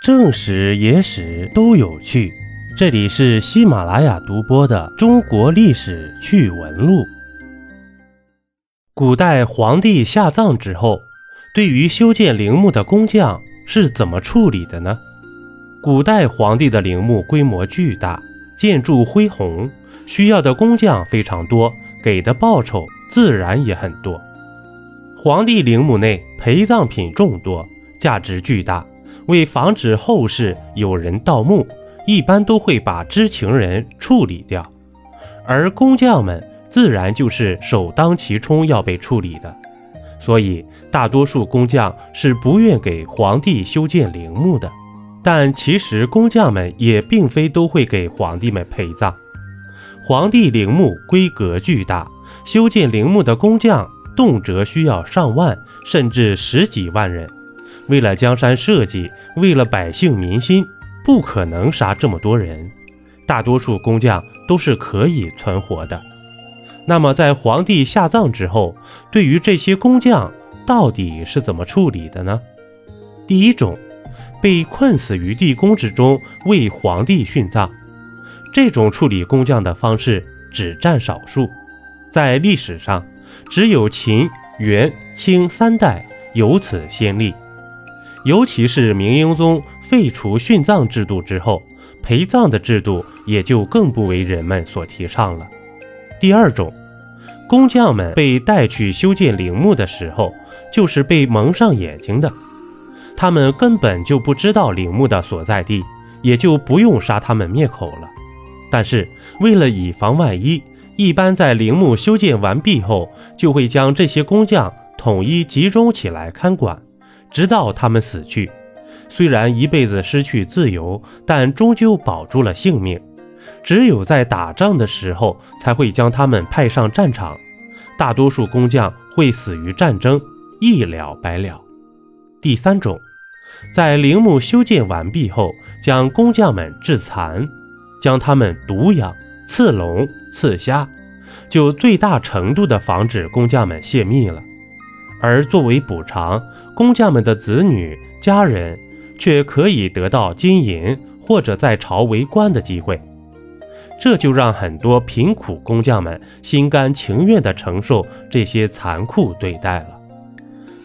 正史、野史都有趣。这里是喜马拉雅独播的《中国历史趣闻录》。古代皇帝下葬之后，对于修建陵墓的工匠是怎么处理的呢？古代皇帝的陵墓规模巨大，建筑恢宏，需要的工匠非常多，给的报酬自然也很多。皇帝陵墓内陪葬品众多，价值巨大。为防止后世有人盗墓，一般都会把知情人处理掉，而工匠们自然就是首当其冲要被处理的。所以，大多数工匠是不愿给皇帝修建陵墓的。但其实，工匠们也并非都会给皇帝们陪葬。皇帝陵墓规格巨大，修建陵墓的工匠动辄需要上万甚至十几万人。为了江山社稷，为了百姓民心，不可能杀这么多人。大多数工匠都是可以存活的。那么，在皇帝下葬之后，对于这些工匠到底是怎么处理的呢？第一种，被困死于地宫之中为皇帝殉葬。这种处理工匠的方式只占少数，在历史上，只有秦、元、清三代有此先例。尤其是明英宗废除殉葬制度之后，陪葬的制度也就更不为人们所提倡了。第二种，工匠们被带去修建陵墓的时候，就是被蒙上眼睛的，他们根本就不知道陵墓的所在地，也就不用杀他们灭口了。但是为了以防万一，一般在陵墓修建完毕后，就会将这些工匠统一集中起来看管。直到他们死去，虽然一辈子失去自由，但终究保住了性命。只有在打仗的时候，才会将他们派上战场。大多数工匠会死于战争，一了百了。第三种，在陵墓修建完毕后，将工匠们致残，将他们毒养、刺龙、刺虾，就最大程度的防止工匠们泄密了。而作为补偿，工匠们的子女、家人却可以得到金银或者在朝为官的机会，这就让很多贫苦工匠们心甘情愿地承受这些残酷对待了。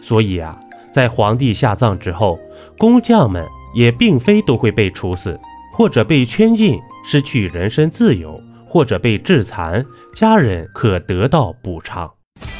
所以啊，在皇帝下葬之后，工匠们也并非都会被处死，或者被圈禁，失去人身自由，或者被致残，家人可得到补偿。